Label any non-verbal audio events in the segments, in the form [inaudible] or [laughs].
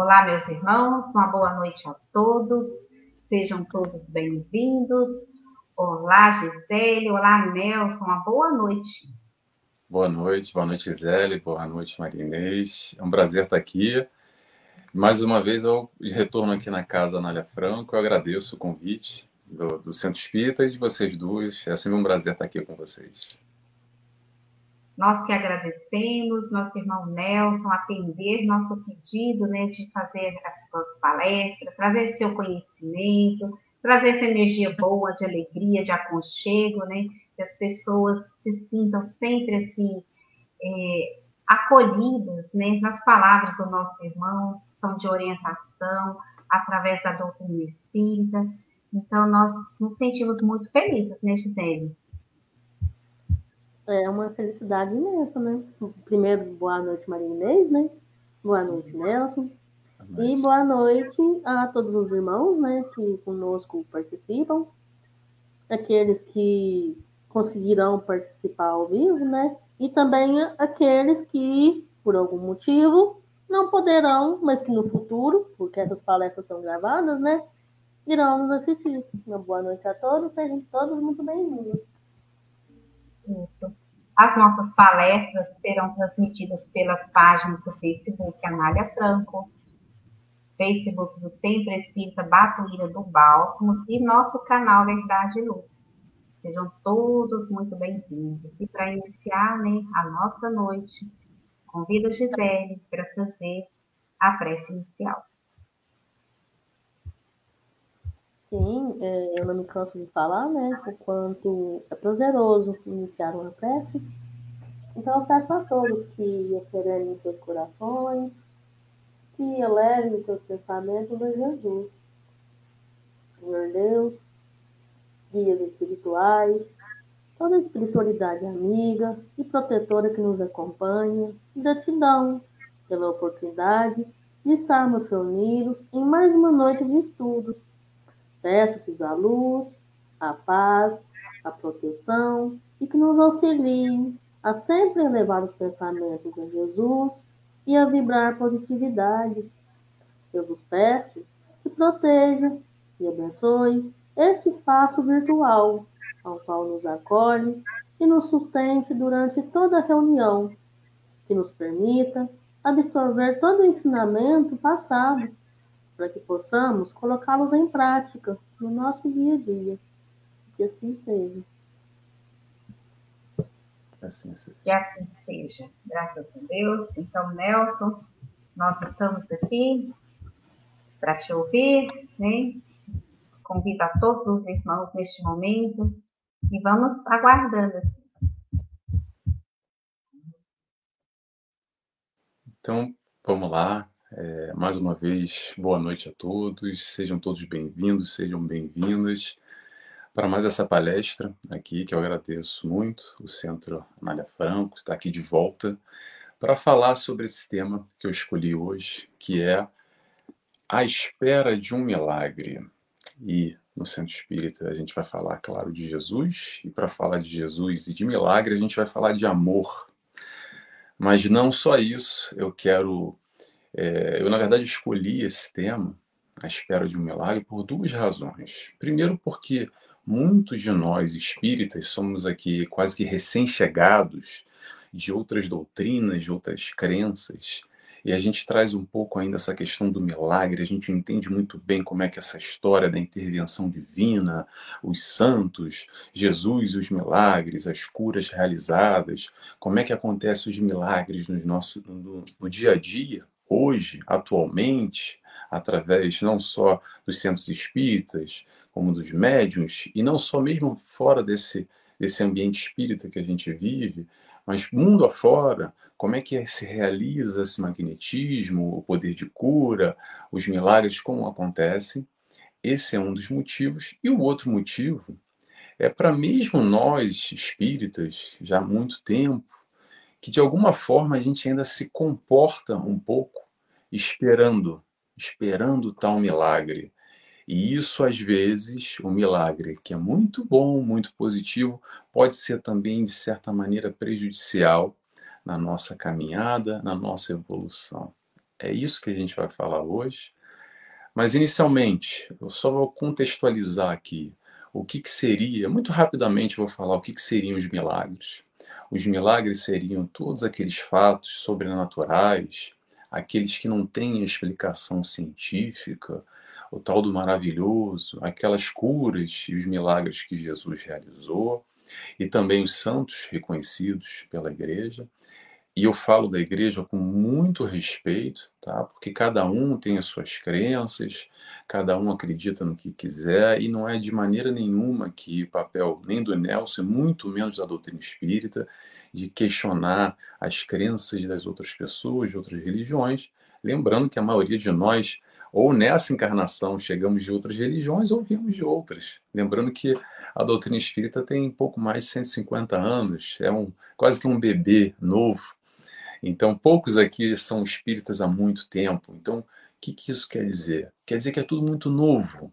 Olá, meus irmãos, uma boa noite a todos. Sejam todos bem-vindos. Olá, Gisele. Olá, Nelson. Uma boa noite. Boa noite, boa noite, Gisele. Boa noite, Maria Inês. É um prazer estar aqui. Mais uma vez, eu retorno aqui na casa Anália Franco. Eu agradeço o convite do, do Centro Espírita e de vocês duas. É sempre um prazer estar aqui com vocês. Nós que agradecemos, nosso irmão Nelson, atender nosso pedido né, de fazer as suas palestras, trazer seu conhecimento, trazer essa energia boa, de alegria, de aconchego, né? Que as pessoas se sintam sempre assim, é, acolhidas, né? Nas palavras do nosso irmão, são de orientação, através da doutrina espírita. Então, nós nos sentimos muito felizes, né, Gisele? É uma felicidade imensa, né? Primeiro, boa noite, Maria Inês, né? Boa noite, Nelson. Boa noite. E boa noite a todos os irmãos, né, que conosco participam. Aqueles que conseguirão participar ao vivo, né? E também aqueles que, por algum motivo, não poderão, mas que no futuro, porque essas palestras são gravadas, né? Irão nos assistir. Uma boa noite a todos, sejam todos muito bem-vindos. As nossas palestras serão transmitidas pelas páginas do Facebook Anália Franco, Facebook do Centro Espírita Batuíra do Bálsamos e nosso canal Verdade e Luz. Sejam todos muito bem-vindos. E para iniciar né, a nossa noite, convido a Gisele para fazer a prece inicial. Sim, é, eu não me canso de falar, né? O quanto é prazeroso iniciar uma prece. Então, eu peço a todos que acelerem seus corações, que elevem seus pensamentos a Jesus. Senhor Deus, guias espirituais, toda a espiritualidade amiga e protetora que nos acompanha, gratidão pela oportunidade de estarmos reunidos em mais uma noite de estudos Peço-te a luz, a paz, a proteção e que nos auxiliem a sempre elevar os pensamentos a Jesus e a vibrar positividades. Eu vos peço que proteja e abençoe este espaço virtual ao qual nos acolhe e nos sustente durante toda a reunião, que nos permita absorver todo o ensinamento passado para que possamos colocá-los em prática no nosso dia a dia. Que assim seja. Assim seja. Que assim seja. Graças a Deus. Então, Nelson, nós estamos aqui para te ouvir, né? Convido a todos os irmãos neste momento e vamos aguardando. Então, vamos lá. É, mais uma vez, boa noite a todos, sejam todos bem-vindos, sejam bem-vindas para mais essa palestra aqui, que eu agradeço muito. O Centro Anália Franco está aqui de volta para falar sobre esse tema que eu escolhi hoje, que é a espera de um milagre. E no Centro Espírita a gente vai falar, claro, de Jesus, e para falar de Jesus e de milagre, a gente vai falar de amor. Mas não só isso, eu quero é, eu, na verdade, escolhi esse tema, A Espera de um Milagre, por duas razões. Primeiro, porque muitos de nós espíritas somos aqui quase que recém-chegados de outras doutrinas, de outras crenças, e a gente traz um pouco ainda essa questão do milagre, a gente entende muito bem como é que essa história da intervenção divina, os santos, Jesus e os milagres, as curas realizadas, como é que acontecem os milagres no, nosso, no, no dia a dia, hoje, atualmente, através não só dos centros espíritas, como dos médiuns, e não só mesmo fora desse, desse ambiente espírita que a gente vive, mas mundo afora, como é que se realiza esse magnetismo, o poder de cura, os milagres, como acontecem. Esse é um dos motivos. E o outro motivo é para mesmo nós espíritas, já há muito tempo, que de alguma forma a gente ainda se comporta um pouco esperando, esperando tal milagre. E isso, às vezes, o milagre, que é muito bom, muito positivo, pode ser também, de certa maneira, prejudicial na nossa caminhada, na nossa evolução. É isso que a gente vai falar hoje. Mas, inicialmente, eu só vou contextualizar aqui o que, que seria, muito rapidamente vou falar o que, que seriam os milagres. Os milagres seriam todos aqueles fatos sobrenaturais, aqueles que não têm explicação científica, o tal do maravilhoso, aquelas curas e os milagres que Jesus realizou, e também os santos reconhecidos pela igreja, e eu falo da igreja com muito respeito, tá? Porque cada um tem as suas crenças, cada um acredita no que quiser e não é de maneira nenhuma que papel nem do Nelson, muito menos da doutrina espírita, de questionar as crenças das outras pessoas, de outras religiões, lembrando que a maioria de nós ou nessa encarnação chegamos de outras religiões ou viemos de outras. Lembrando que a doutrina espírita tem pouco mais de 150 anos, é um quase que um bebê novo então, poucos aqui são espíritas há muito tempo. Então, o que, que isso quer dizer? Quer dizer que é tudo muito novo.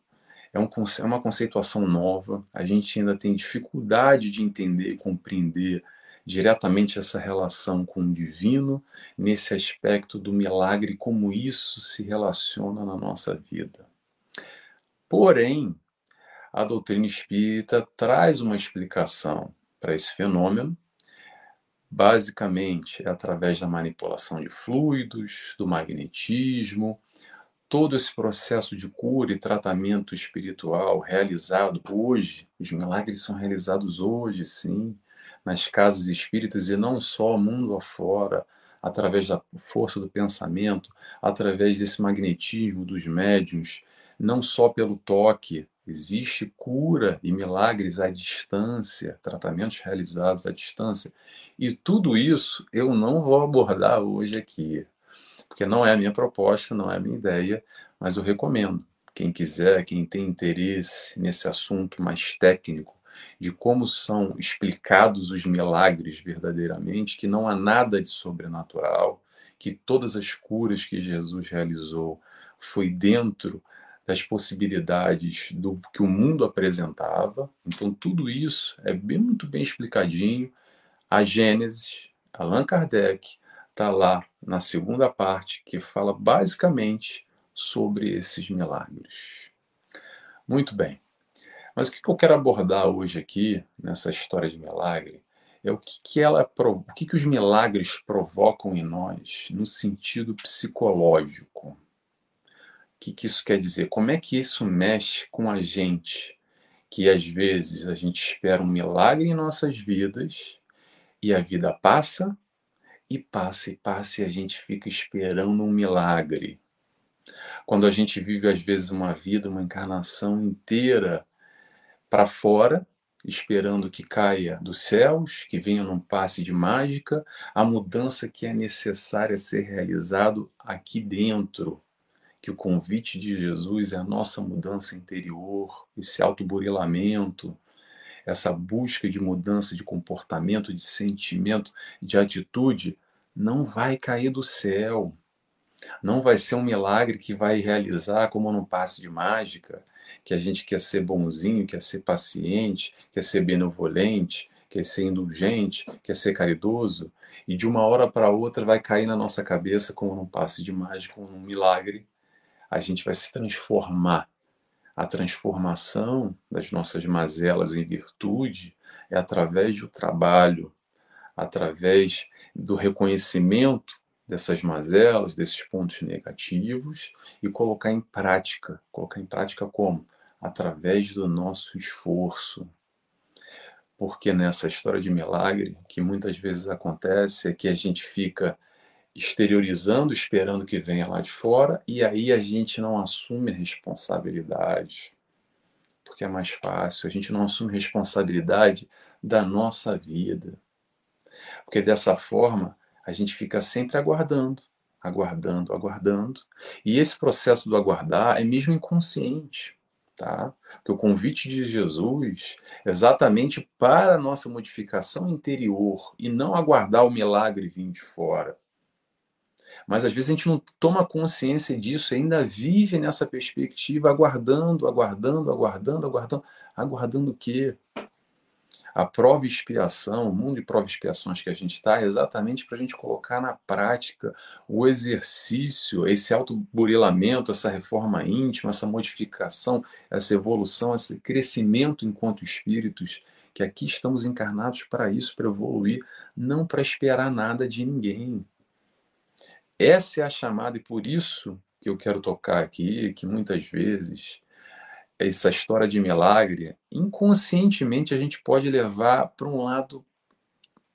É, um, é uma conceituação nova. A gente ainda tem dificuldade de entender e compreender diretamente essa relação com o divino, nesse aspecto do milagre, como isso se relaciona na nossa vida. Porém, a doutrina espírita traz uma explicação para esse fenômeno basicamente é através da manipulação de fluidos, do magnetismo, todo esse processo de cura e tratamento espiritual realizado hoje, os milagres são realizados hoje, sim, nas casas espíritas e não só mundo afora, através da força do pensamento, através desse magnetismo dos médiums, não só pelo toque, Existe cura e milagres à distância, tratamentos realizados à distância. E tudo isso eu não vou abordar hoje aqui, porque não é a minha proposta, não é a minha ideia, mas eu recomendo. Quem quiser, quem tem interesse nesse assunto mais técnico, de como são explicados os milagres verdadeiramente, que não há nada de sobrenatural, que todas as curas que Jesus realizou foi dentro das possibilidades do que o mundo apresentava. Então, tudo isso é bem, muito bem explicadinho. A Gênesis, Allan Kardec, está lá na segunda parte, que fala basicamente sobre esses milagres. Muito bem. Mas o que eu quero abordar hoje aqui, nessa história de milagre, é o que, que, ela, o que, que os milagres provocam em nós no sentido psicológico que, que isso quer dizer? Como é que isso mexe com a gente? Que às vezes a gente espera um milagre em nossas vidas e a vida passa e passa e passa e a gente fica esperando um milagre. Quando a gente vive às vezes uma vida, uma encarnação inteira para fora, esperando que caia dos céus, que venha num passe de mágica, a mudança que é necessária ser realizado aqui dentro que o convite de Jesus é a nossa mudança interior, esse autoburilamento, essa busca de mudança de comportamento, de sentimento, de atitude, não vai cair do céu. Não vai ser um milagre que vai realizar como num passe de mágica, que a gente quer ser bonzinho, quer ser paciente, quer ser benevolente, quer ser indulgente, quer ser caridoso, e de uma hora para outra vai cair na nossa cabeça como num passe de mágica, como num milagre, a gente vai se transformar. A transformação das nossas mazelas em virtude é através do trabalho, através do reconhecimento dessas mazelas, desses pontos negativos e colocar em prática. Colocar em prática como? Através do nosso esforço. Porque nessa história de milagre, que muitas vezes acontece, é que a gente fica exteriorizando, esperando que venha lá de fora, e aí a gente não assume a responsabilidade, porque é mais fácil, a gente não assume responsabilidade da nossa vida. Porque dessa forma, a gente fica sempre aguardando, aguardando, aguardando, e esse processo do aguardar é mesmo inconsciente. Tá? Porque o convite de Jesus é exatamente para a nossa modificação interior e não aguardar o milagre vir de fora. Mas às vezes a gente não toma consciência disso e ainda vive nessa perspectiva, aguardando, aguardando, aguardando, aguardando. Aguardando o quê? A prova e expiação, o mundo de prova e expiações que a gente está, é exatamente para a gente colocar na prática o exercício, esse autoburilamento, essa reforma íntima, essa modificação, essa evolução, esse crescimento enquanto espíritos, que aqui estamos encarnados para isso, para evoluir, não para esperar nada de ninguém. Essa é a chamada, e por isso que eu quero tocar aqui, que muitas vezes essa história de milagre, inconscientemente a gente pode levar para um lado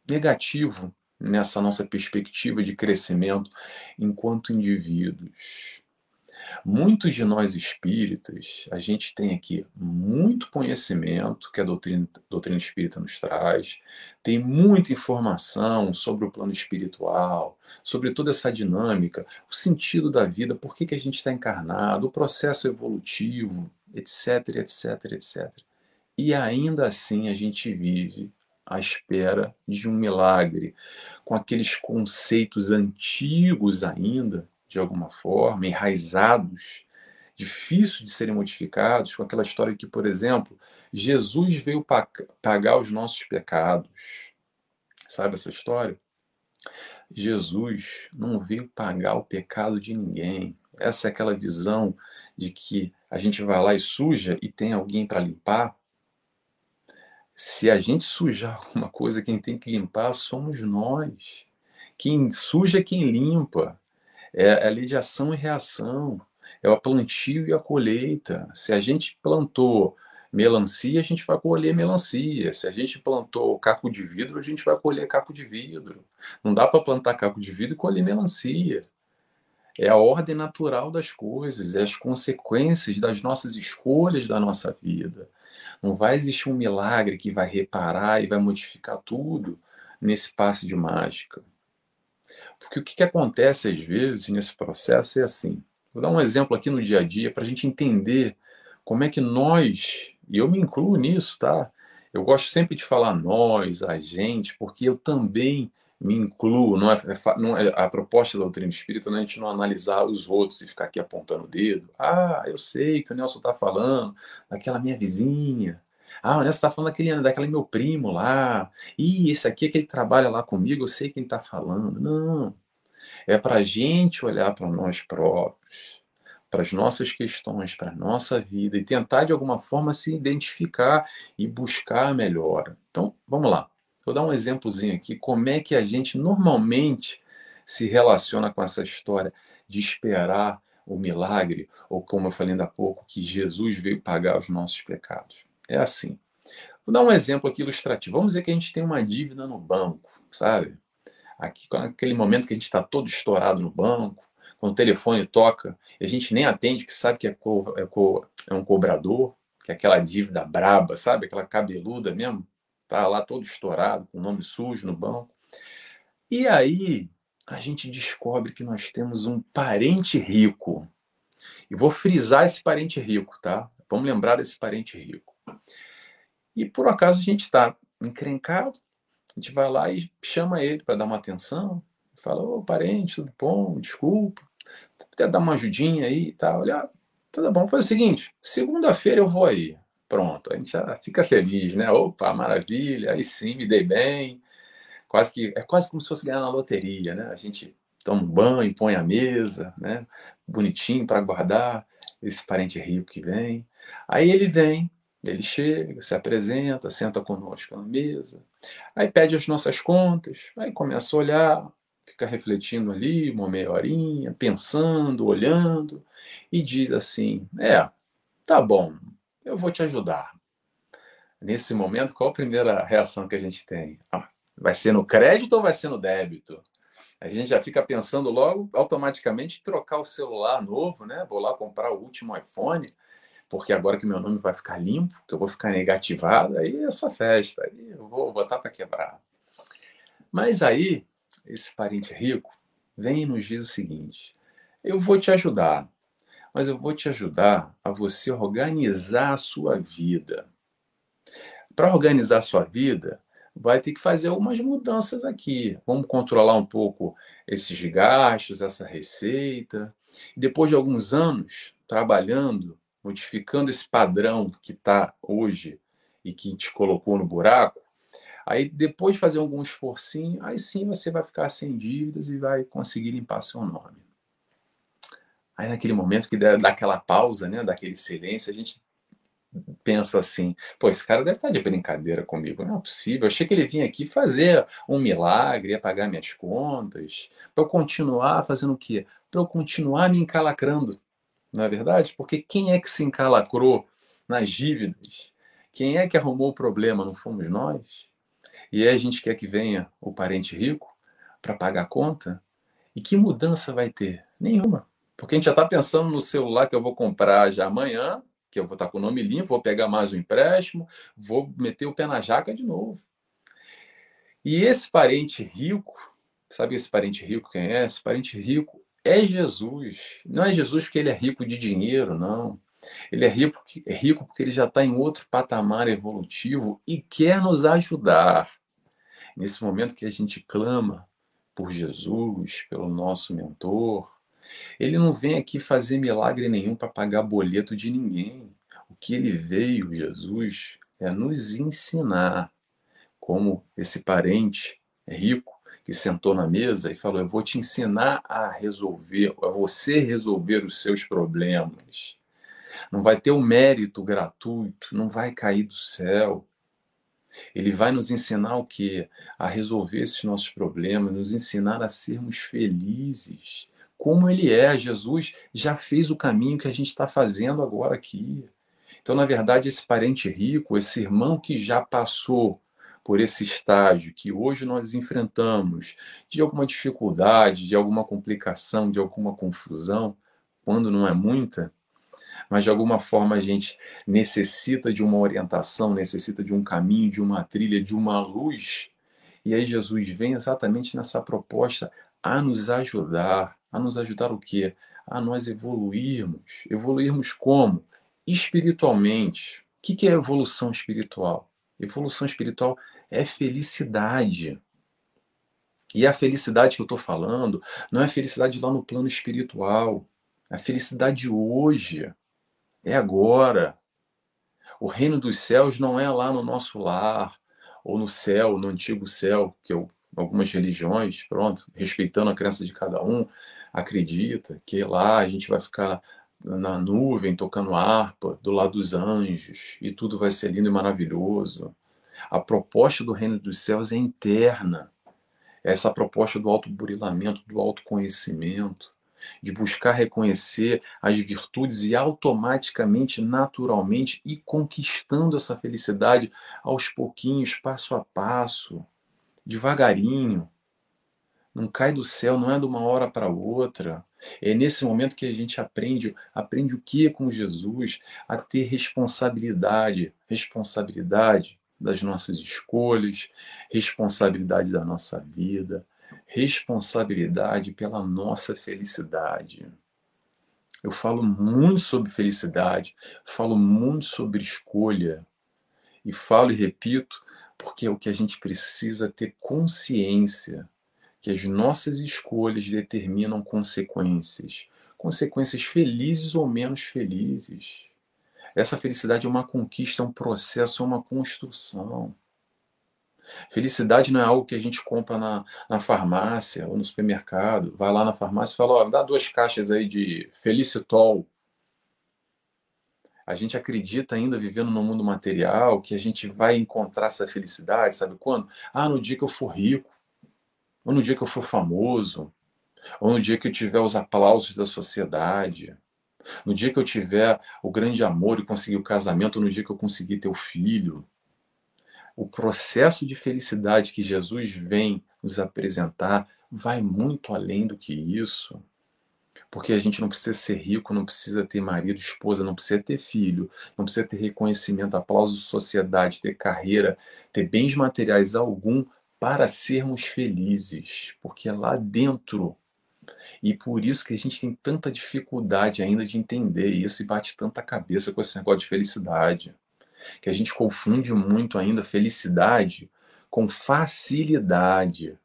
negativo nessa nossa perspectiva de crescimento enquanto indivíduos. Muitos de nós espíritas, a gente tem aqui muito conhecimento que a doutrina, doutrina espírita nos traz, tem muita informação sobre o plano espiritual, sobre toda essa dinâmica, o sentido da vida, por que, que a gente está encarnado, o processo evolutivo, etc, etc, etc. E ainda assim a gente vive à espera de um milagre, com aqueles conceitos antigos ainda, de alguma forma, enraizados, difícil de serem modificados, com aquela história que, por exemplo, Jesus veio pagar os nossos pecados. Sabe essa história? Jesus não veio pagar o pecado de ninguém. Essa é aquela visão de que a gente vai lá e suja e tem alguém para limpar. Se a gente sujar alguma coisa, quem tem que limpar somos nós. Quem suja é quem limpa. É a lei de ação e reação. É o plantio e a colheita. Se a gente plantou melancia, a gente vai colher melancia. Se a gente plantou caco de vidro, a gente vai colher caco de vidro. Não dá para plantar caco de vidro e colher melancia. É a ordem natural das coisas, é as consequências das nossas escolhas da nossa vida. Não vai existir um milagre que vai reparar e vai modificar tudo nesse passe de mágica. Porque o que, que acontece às vezes nesse processo é assim. Vou dar um exemplo aqui no dia a dia para a gente entender como é que nós, e eu me incluo nisso, tá? Eu gosto sempre de falar nós, a gente, porque eu também me incluo, não é, é não é, a proposta da doutrina espírita não é a gente não analisar os outros e ficar aqui apontando o dedo. Ah, eu sei que o Nelson está falando daquela minha vizinha. Ah, o Nelson está falando daquele, daquele meu primo lá. Ih, esse aqui é que ele trabalha lá comigo, eu sei quem está falando. Não. É para a gente olhar para nós próprios, para as nossas questões, para a nossa vida e tentar de alguma forma se identificar e buscar a melhora. Então, vamos lá. Vou dar um exemplozinho aqui, como é que a gente normalmente se relaciona com essa história de esperar o milagre, ou como eu falei ainda há pouco, que Jesus veio pagar os nossos pecados. É assim. Vou dar um exemplo aqui ilustrativo. Vamos dizer que a gente tem uma dívida no banco, sabe? Aqui, naquele momento que a gente está todo estourado no banco, quando o telefone toca, a gente nem atende, que sabe que é, co é, co é um cobrador, que é aquela dívida braba, sabe? Aquela cabeluda mesmo tá lá todo estourado, com o nome sujo no banco. E aí a gente descobre que nós temos um parente rico. E vou frisar esse parente rico, tá? Vamos lembrar desse parente rico. E por acaso a gente está encrencado, a gente vai lá e chama ele para dar uma atenção, fala: Ô parente, tudo bom? Desculpa, até dar uma ajudinha aí e tal. Olha, tudo bom, faz o seguinte: segunda-feira eu vou aí. Pronto, a gente já fica feliz, né? Opa, maravilha, aí sim, me dei bem. Quase que é quase como se fosse ganhar na loteria, né? A gente toma um banho, põe a mesa, né? Bonitinho para guardar esse parente rico que vem. Aí ele vem, ele chega, se apresenta, senta conosco na mesa, aí pede as nossas contas, aí começa a olhar, fica refletindo ali uma meia horinha, pensando, olhando, e diz assim: É, tá bom, eu vou te ajudar. Nesse momento, qual a primeira reação que a gente tem? Ah, vai ser no crédito ou vai ser no débito? A gente já fica pensando logo, automaticamente, trocar o celular novo, né? Vou lá comprar o último iPhone, porque agora que meu nome vai ficar limpo, que eu vou ficar negativado, aí é essa festa, aí eu vou botar para quebrar. Mas aí, esse parente rico vem e nos diz o seguinte: eu vou te ajudar, mas eu vou te ajudar a você organizar a sua vida. Para organizar a sua vida, vai ter que fazer algumas mudanças aqui. Vamos controlar um pouco esses gastos, essa receita. Depois de alguns anos trabalhando, modificando esse padrão que está hoje e que te colocou no buraco, Aí depois de fazer algum esforcinho, aí sim você vai ficar sem dívidas e vai conseguir limpar seu nome. Aí naquele momento que dá aquela pausa, né, daquele silêncio, a gente pensa assim, pô, esse cara deve estar de brincadeira comigo, não é possível. Eu achei que ele vinha aqui fazer um milagre, ia pagar minhas contas, para eu continuar fazendo o quê? Para eu continuar me encalacrando, não é verdade? Porque quem é que se encalacrou nas dívidas? Quem é que arrumou o problema? Não fomos nós? E aí a gente quer que venha o parente rico para pagar a conta? E que mudança vai ter? Nenhuma. Porque a gente já está pensando no celular que eu vou comprar já amanhã, que eu vou estar tá com o nome limpo, vou pegar mais um empréstimo, vou meter o pé na jaca de novo. E esse parente rico, sabe esse parente rico quem é? Esse parente rico é Jesus. Não é Jesus porque ele é rico de dinheiro, não. Ele é rico, é rico porque ele já está em outro patamar evolutivo e quer nos ajudar. Nesse momento que a gente clama por Jesus, pelo nosso mentor, ele não vem aqui fazer milagre nenhum para pagar boleto de ninguém. O que ele veio, Jesus, é nos ensinar como esse parente rico sentou na mesa e falou: Eu vou te ensinar a resolver, a você resolver os seus problemas. Não vai ter o um mérito gratuito, não vai cair do céu. Ele vai nos ensinar o que? A resolver esses nossos problemas, nos ensinar a sermos felizes, como ele é. Jesus já fez o caminho que a gente está fazendo agora aqui. Então, na verdade, esse parente rico, esse irmão que já passou por esse estágio que hoje nós enfrentamos, de alguma dificuldade, de alguma complicação, de alguma confusão, quando não é muita, mas de alguma forma a gente necessita de uma orientação, necessita de um caminho, de uma trilha, de uma luz. E aí Jesus vem exatamente nessa proposta a nos ajudar, a nos ajudar o quê? A nós evoluirmos. Evoluirmos como? Espiritualmente. O que é evolução espiritual? Evolução espiritual é felicidade. E a felicidade que eu estou falando não é felicidade lá no plano espiritual. A felicidade hoje é agora. O reino dos céus não é lá no nosso lar, ou no céu, no antigo céu, que eu, algumas religiões, pronto, respeitando a crença de cada um, acredita que lá a gente vai ficar na nuvem tocando harpa do lado dos anjos e tudo vai ser lindo e maravilhoso. A proposta do reino dos céus é interna. Essa proposta do autoburilamento, do autoconhecimento, de buscar reconhecer as virtudes e automaticamente, naturalmente, ir conquistando essa felicidade aos pouquinhos, passo a passo, devagarinho. Não cai do céu, não é de uma hora para outra. É nesse momento que a gente aprende, aprende o que com Jesus? A ter responsabilidade, responsabilidade das nossas escolhas, responsabilidade da nossa vida, responsabilidade pela nossa felicidade. Eu falo muito sobre felicidade, falo muito sobre escolha, e falo e repito porque é o que a gente precisa ter consciência que as nossas escolhas determinam consequências, consequências felizes ou menos felizes. Essa felicidade é uma conquista, é um processo, é uma construção. Felicidade não é algo que a gente compra na, na farmácia ou no supermercado. Vai lá na farmácia e fala: ó, dá duas caixas aí de Felicitol. A gente acredita ainda vivendo no mundo material que a gente vai encontrar essa felicidade, sabe quando? Ah, no dia que eu for rico, ou no dia que eu for famoso, ou no dia que eu tiver os aplausos da sociedade, no dia que eu tiver o grande amor e conseguir o casamento, no dia que eu conseguir ter o filho o processo de felicidade que Jesus vem nos apresentar vai muito além do que isso. Porque a gente não precisa ser rico, não precisa ter marido, esposa, não precisa ter filho, não precisa ter reconhecimento, aplauso de sociedade, ter carreira, ter bens materiais algum para sermos felizes. Porque lá dentro. E por isso que a gente tem tanta dificuldade ainda de entender isso e bate tanta cabeça com esse negócio de felicidade que a gente confunde muito ainda felicidade com facilidade.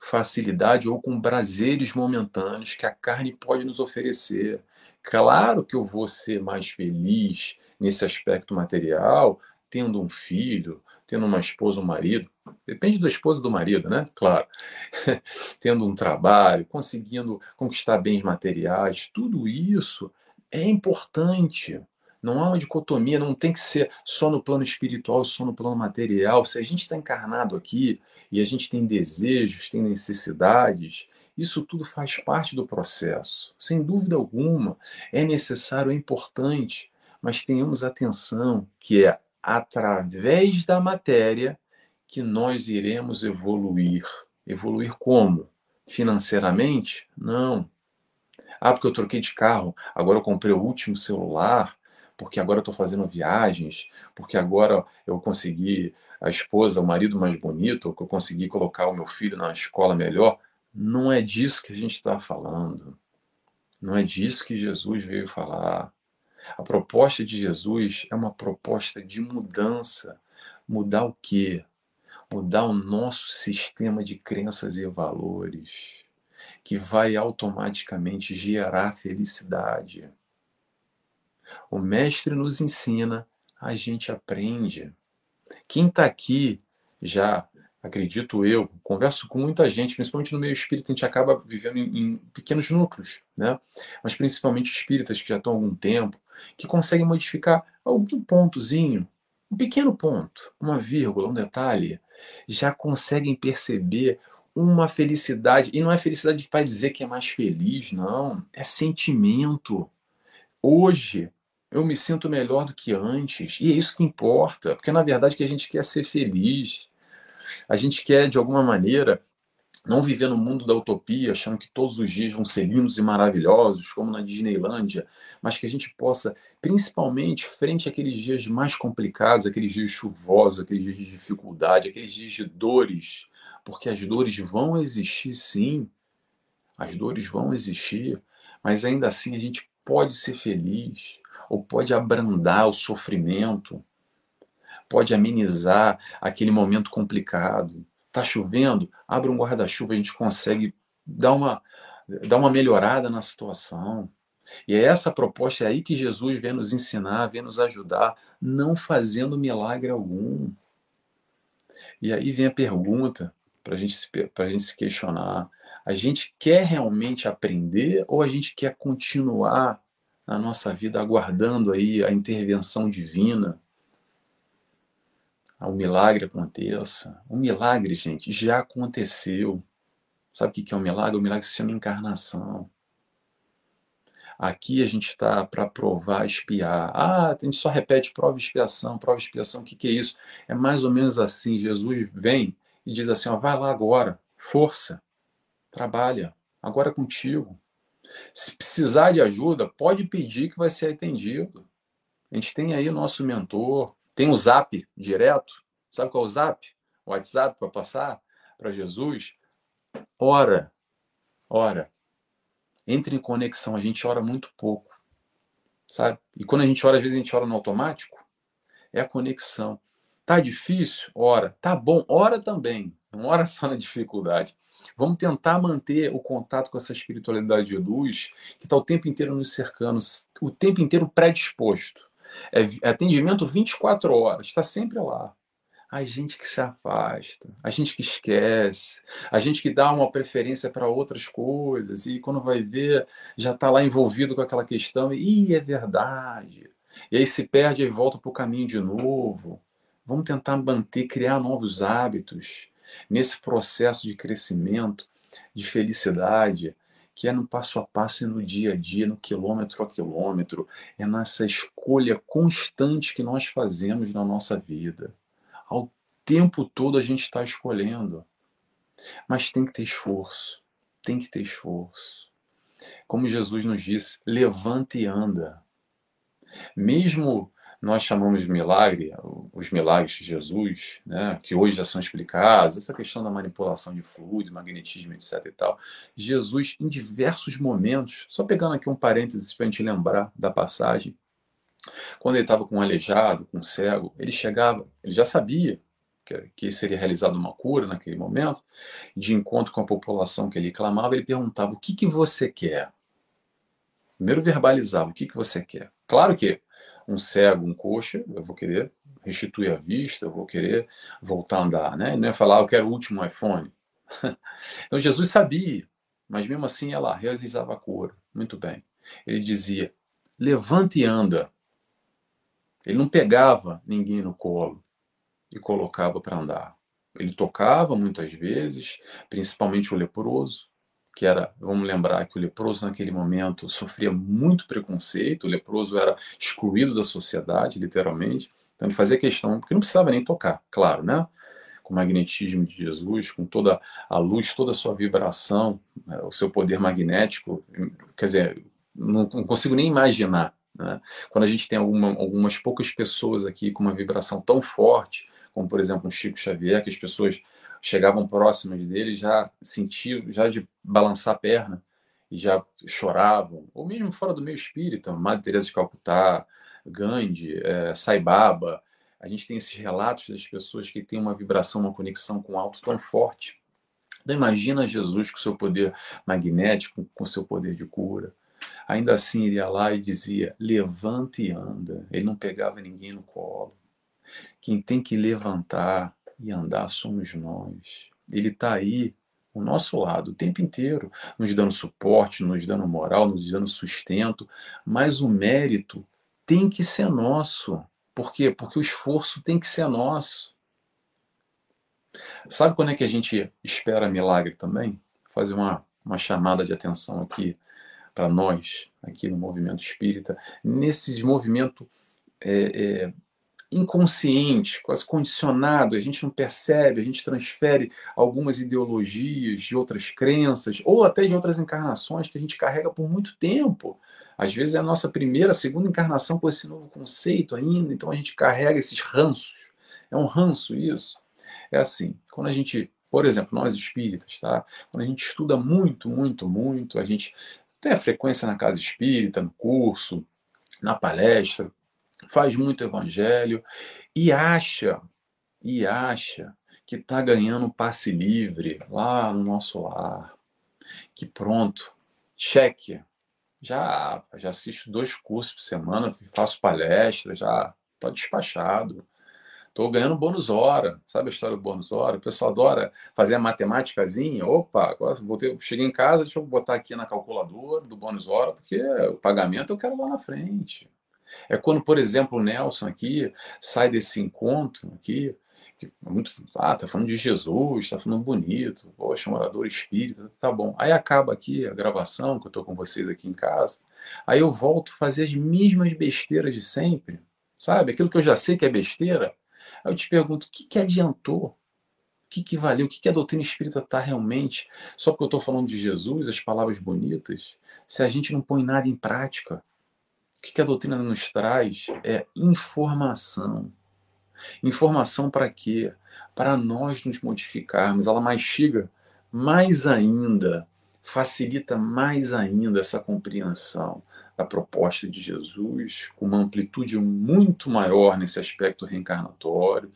Facilidade ou com prazeres momentâneos que a carne pode nos oferecer. Claro que eu vou ser mais feliz nesse aspecto material tendo um filho, tendo uma esposa um marido, depende da esposa do marido, né? Claro. [laughs] tendo um trabalho, conseguindo conquistar bens materiais, tudo isso é importante. Não há uma dicotomia, não tem que ser só no plano espiritual, só no plano material. Se a gente está encarnado aqui e a gente tem desejos, tem necessidades, isso tudo faz parte do processo. Sem dúvida alguma, é necessário, é importante, mas tenhamos atenção que é através da matéria que nós iremos evoluir. Evoluir como? Financeiramente? Não. Ah, porque eu troquei de carro, agora eu comprei o último celular, porque agora eu estou fazendo viagens, porque agora eu consegui a esposa, o marido mais bonito, que eu consegui colocar o meu filho na escola melhor. Não é disso que a gente está falando. Não é disso que Jesus veio falar. A proposta de Jesus é uma proposta de mudança. Mudar o quê? Mudar o nosso sistema de crenças e valores, que vai automaticamente gerar felicidade. O mestre nos ensina, a gente aprende. Quem está aqui já, acredito eu, converso com muita gente, principalmente no meio espírita, a gente acaba vivendo em, em pequenos núcleos, né? Mas principalmente espíritas que já estão há algum tempo, que conseguem modificar algum pontozinho, um pequeno ponto, uma vírgula, um detalhe, já conseguem perceber uma felicidade. E não é felicidade vai dizer que é mais feliz, não. É sentimento. Hoje, eu me sinto melhor do que antes. E é isso que importa, porque na verdade que a gente quer ser feliz. A gente quer, de alguma maneira, não viver no mundo da utopia, achando que todos os dias vão ser lindos e maravilhosos, como na Disneylândia, mas que a gente possa, principalmente frente àqueles dias mais complicados, aqueles dias chuvosos, aqueles dias de dificuldade, aqueles dias de dores, porque as dores vão existir sim, as dores vão existir, mas ainda assim a gente pode ser feliz, ou pode abrandar o sofrimento, pode amenizar aquele momento complicado. Tá chovendo, abre um guarda-chuva, a gente consegue dar uma, dar uma melhorada na situação. E é essa proposta é aí que Jesus vem nos ensinar, vem nos ajudar, não fazendo milagre algum. E aí vem a pergunta para gente a gente se questionar: a gente quer realmente aprender ou a gente quer continuar na nossa vida, aguardando aí a intervenção divina, o milagre aconteça. O milagre, gente, já aconteceu. Sabe o que é um milagre? O milagre se chama encarnação. Aqui a gente está para provar, espiar. Ah, a gente só repete prova e expiação, prova e expiação. O que, que é isso? É mais ou menos assim. Jesus vem e diz assim: ó, vai lá agora, força, trabalha, agora é contigo. Se precisar de ajuda, pode pedir que vai ser atendido. A gente tem aí nosso mentor, tem o Zap direto. Sabe qual é o Zap? O WhatsApp para passar para Jesus. Ora, ora. Entre em conexão, a gente ora muito pouco. Sabe? E quando a gente ora, às vezes a gente ora no automático. É a conexão. Tá difícil? Ora. Tá bom? Ora também. Não ora só na dificuldade. Vamos tentar manter o contato com essa espiritualidade de luz que está o tempo inteiro nos cercando, o tempo inteiro predisposto. É atendimento 24 horas, está sempre lá. A gente que se afasta, a gente que esquece, a gente que dá uma preferência para outras coisas e quando vai ver já está lá envolvido com aquela questão e é verdade. E aí se perde e volta para o caminho de novo. Vamos tentar manter, criar novos hábitos nesse processo de crescimento, de felicidade, que é no passo a passo e no dia a dia, no quilômetro a quilômetro, é nessa escolha constante que nós fazemos na nossa vida. Ao tempo todo a gente está escolhendo. Mas tem que ter esforço, tem que ter esforço. Como Jesus nos disse, levanta e anda. Mesmo nós chamamos de milagre, os milagres de Jesus, né, que hoje já são explicados, essa questão da manipulação de fluido, magnetismo, etc. e tal. Jesus, em diversos momentos, só pegando aqui um parênteses para a gente lembrar da passagem, quando ele estava com um aleijado, com um cego, ele chegava, ele já sabia que, seria realizada uma cura naquele momento, de encontro com a população que ele clamava, ele perguntava: o que, que você quer? Primeiro verbalizava: o que, que você quer? Claro que um cego, um coxa, eu vou querer restituir a vista, eu vou querer voltar a andar, né? Não é falar, eu quero o último iPhone. [laughs] então Jesus sabia, mas mesmo assim ela realizava a cura. Muito bem. Ele dizia: levante e anda. Ele não pegava ninguém no colo e colocava para andar. Ele tocava muitas vezes, principalmente o leproso, que era, vamos lembrar que o leproso naquele momento sofria muito preconceito, o leproso era excluído da sociedade, literalmente. Então ele fazia questão, porque não precisava nem tocar, claro, né? Com o magnetismo de Jesus, com toda a luz, toda a sua vibração, né? o seu poder magnético, quer dizer, não, consigo nem imaginar. Né? Quando a gente tem alguma, algumas poucas pessoas aqui com uma vibração tão forte, como por exemplo um Chico Xavier, que as pessoas chegavam próximas dele já sentiam, já de balançar a perna e já choravam, ou mesmo fora do meio espírita, Madre Teresa de Calcutá, Gandhi, é, Sai Baba, a gente tem esses relatos das pessoas que têm uma vibração, uma conexão com o alto tão forte. Então imagina Jesus com seu poder magnético, com seu poder de cura. Ainda assim, ele ia lá e dizia: levante e anda. Ele não pegava ninguém no colo. Quem tem que levantar e andar somos nós. Ele está aí, ao nosso lado, o tempo inteiro, nos dando suporte, nos dando moral, nos dando sustento, mas o mérito tem que ser nosso. Por quê? Porque o esforço tem que ser nosso. Sabe quando é que a gente espera milagre também? Vou fazer uma, uma chamada de atenção aqui para nós, aqui no movimento espírita. Nesse movimento é, é, inconsciente, quase condicionado, a gente não percebe, a gente transfere algumas ideologias de outras crenças ou até de outras encarnações que a gente carrega por muito tempo. Às vezes é a nossa primeira, segunda encarnação com esse novo conceito ainda, então a gente carrega esses ranços. É um ranço isso. É assim, quando a gente, por exemplo, nós espíritas, tá? Quando a gente estuda muito, muito, muito, a gente tem a frequência na casa espírita, no curso, na palestra, faz muito evangelho e acha, e acha que está ganhando passe livre lá no nosso lar. Que pronto, cheque. Já, já assisto dois cursos por semana, faço palestra, já estou despachado. Estou ganhando bônus hora. Sabe a história do bônus hora? O pessoal adora fazer a matemáticazinha. Opa, agora vou ter, cheguei em casa, deixa eu botar aqui na calculadora do bônus hora, porque o pagamento eu quero lá na frente. É quando, por exemplo, o Nelson aqui sai desse encontro aqui, que é muito, ah, tá falando de Jesus, tá falando bonito, poxa, um orador espírita, tá bom. Aí acaba aqui a gravação, que eu tô com vocês aqui em casa, aí eu volto a fazer as mesmas besteiras de sempre, sabe? Aquilo que eu já sei que é besteira, aí eu te pergunto, o que que adiantou? O que, que valeu? O que, que a doutrina espírita está realmente? Só porque eu estou falando de Jesus, as palavras bonitas, se a gente não põe nada em prática que, que a doutrina nos traz é informação. Informação para quê? Para nós nos modificarmos. Ela mastiga mais ainda, facilita mais ainda essa compreensão da proposta de Jesus, com uma amplitude muito maior nesse aspecto reencarnatório.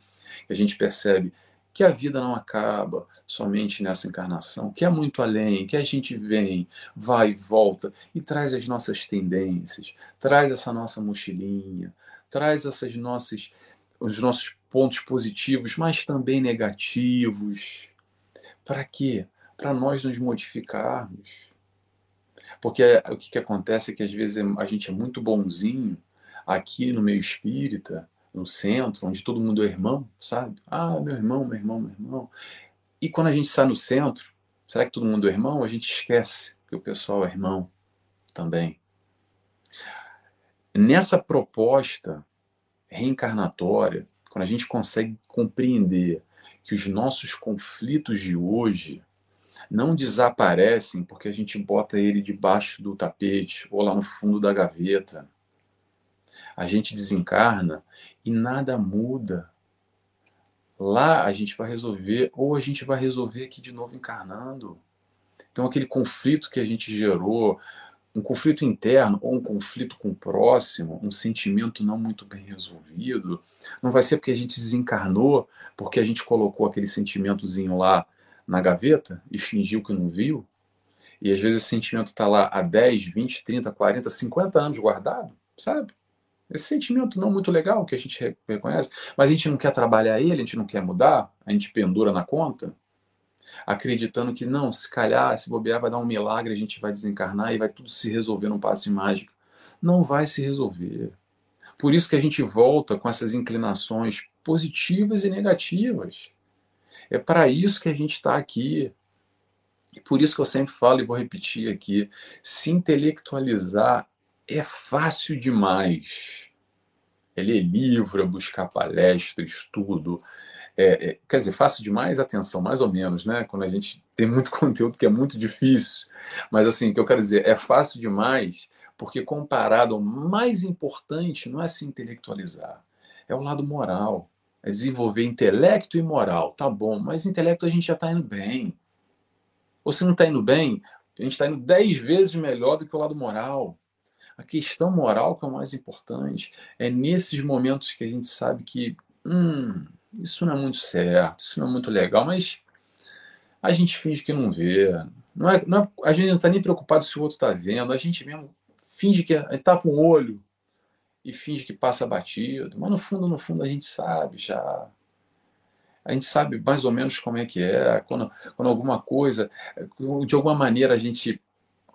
A gente percebe que a vida não acaba somente nessa encarnação, que é muito além, que a gente vem, vai e volta e traz as nossas tendências, traz essa nossa mochilinha, traz essas nossas os nossos pontos positivos, mas também negativos. Para quê? Para nós nos modificarmos. Porque o que, que acontece é que às vezes a gente é muito bonzinho aqui no meio espírita, no centro, onde todo mundo é irmão, sabe? Ah, meu irmão, meu irmão, meu irmão. E quando a gente sai no centro, será que todo mundo é irmão? A gente esquece que o pessoal é irmão também. Nessa proposta reencarnatória, quando a gente consegue compreender que os nossos conflitos de hoje não desaparecem porque a gente bota ele debaixo do tapete ou lá no fundo da gaveta. A gente desencarna e nada muda. Lá a gente vai resolver, ou a gente vai resolver aqui de novo encarnando. Então, aquele conflito que a gente gerou, um conflito interno ou um conflito com o próximo, um sentimento não muito bem resolvido, não vai ser porque a gente desencarnou, porque a gente colocou aquele sentimentozinho lá na gaveta e fingiu que não viu. E às vezes esse sentimento está lá há 10, 20, 30, 40, 50 anos guardado, sabe? Esse sentimento não muito legal que a gente reconhece, mas a gente não quer trabalhar ele, a gente não quer mudar, a gente pendura na conta, acreditando que não, se calhar, se bobear, vai dar um milagre, a gente vai desencarnar e vai tudo se resolver num passe mágico. Não vai se resolver. Por isso que a gente volta com essas inclinações positivas e negativas. É para isso que a gente está aqui. E por isso que eu sempre falo e vou repetir aqui: se intelectualizar é fácil demais. É ler livro, é buscar palestra, estudo. É, é, quer dizer, fácil demais, atenção, mais ou menos, né? Quando a gente tem muito [laughs] conteúdo que é muito difícil. Mas assim, o que eu quero dizer, é fácil demais, porque comparado ao mais importante, não é se intelectualizar, é o lado moral. É desenvolver intelecto e moral. Tá bom, mas intelecto a gente já está indo bem. Ou se não está indo bem, a gente está indo dez vezes melhor do que o lado moral. A questão moral, que é o mais importante, é nesses momentos que a gente sabe que hum, isso não é muito certo, isso não é muito legal, mas a gente finge que não vê. Não é, não é, a gente não está nem preocupado se o outro está vendo, a gente mesmo finge que tapa um olho e finge que passa batido, mas no fundo, no fundo, a gente sabe já. A gente sabe mais ou menos como é que é, quando, quando alguma coisa, de alguma maneira a gente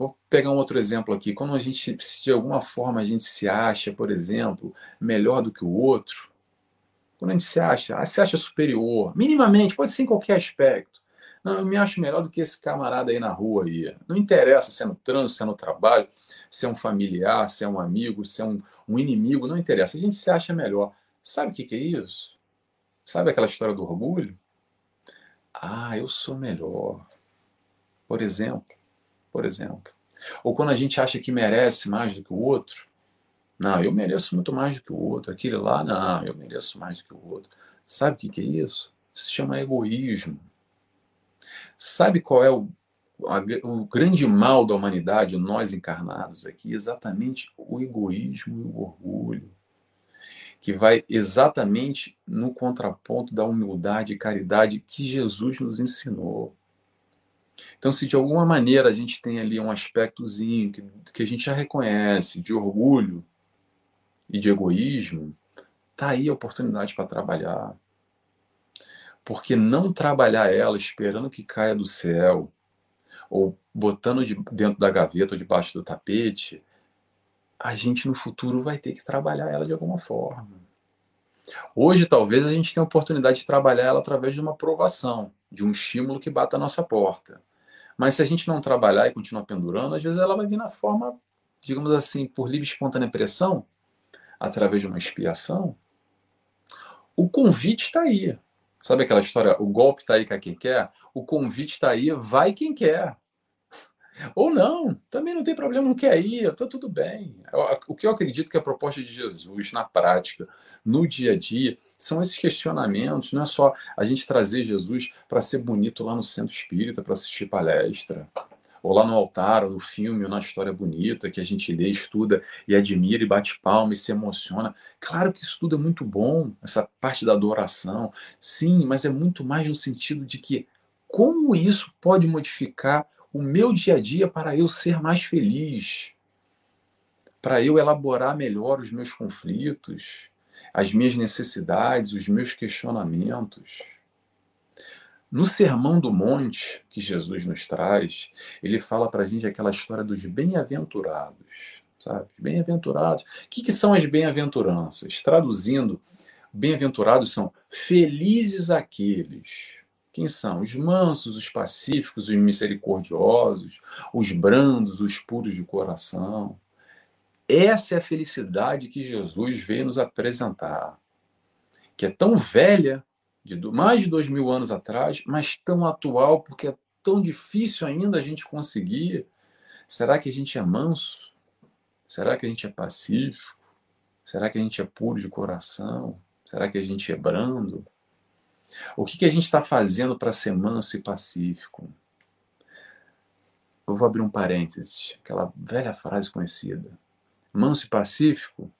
Vou pegar um outro exemplo aqui. Quando a gente, de alguma forma a gente se acha, por exemplo, melhor do que o outro, quando a gente se acha, ah, se acha superior, minimamente, pode ser em qualquer aspecto. Não, eu me acho melhor do que esse camarada aí na rua aí. Não interessa se é no trânsito, se é no trabalho, se é um familiar, se é um amigo, se é um, um inimigo, não interessa. A gente se acha melhor. Sabe o que, que é isso? Sabe aquela história do orgulho? Ah, eu sou melhor. Por exemplo, por exemplo. Ou quando a gente acha que merece mais do que o outro. Não, eu mereço muito mais do que o outro. Aquele lá, não, eu mereço mais do que o outro. Sabe o que, é isso? Isso se chama egoísmo. Sabe qual é o, a, o grande mal da humanidade, nós encarnados aqui? Exatamente o egoísmo e o orgulho. Que vai exatamente no contraponto da humildade e caridade que Jesus nos ensinou. Então, se de alguma maneira a gente tem ali um aspectozinho que, que a gente já reconhece de orgulho e de egoísmo, tá aí a oportunidade para trabalhar. Porque não trabalhar ela esperando que caia do céu, ou botando de, dentro da gaveta ou debaixo do tapete, a gente no futuro vai ter que trabalhar ela de alguma forma. Hoje, talvez, a gente tenha a oportunidade de trabalhar ela através de uma aprovação, de um estímulo que bata a nossa porta. Mas se a gente não trabalhar e continuar pendurando, às vezes ela vai vir na forma, digamos assim, por livre espontânea pressão, através de uma expiação. O convite está aí. Sabe aquela história, o golpe está aí com quem quer? O convite está aí, vai quem quer. Ou não, também não tem problema, não quer ir, está tudo bem. O que eu acredito que a proposta de Jesus na prática, no dia a dia, são esses questionamentos. Não é só a gente trazer Jesus para ser bonito lá no centro espírita, para assistir palestra, ou lá no altar, ou no filme, ou na história bonita que a gente lê, estuda e admira e bate palma e se emociona. Claro que isso tudo é muito bom, essa parte da adoração, sim, mas é muito mais no sentido de que como isso pode modificar o meu dia a dia para eu ser mais feliz, para eu elaborar melhor os meus conflitos, as minhas necessidades, os meus questionamentos. No Sermão do Monte, que Jesus nos traz, ele fala para a gente aquela história dos bem-aventurados, sabe? Bem-aventurados. O que, que são as bem-aventuranças? Traduzindo, bem-aventurados são felizes aqueles quem são? Os mansos, os pacíficos, os misericordiosos, os brandos, os puros de coração. Essa é a felicidade que Jesus veio nos apresentar, que é tão velha, de mais de dois mil anos atrás, mas tão atual, porque é tão difícil ainda a gente conseguir. Será que a gente é manso? Será que a gente é pacífico? Será que a gente é puro de coração? Será que a gente é brando? O que, que a gente está fazendo para ser manso e pacífico? Eu vou abrir um parênteses, aquela velha frase conhecida. Manso e pacífico,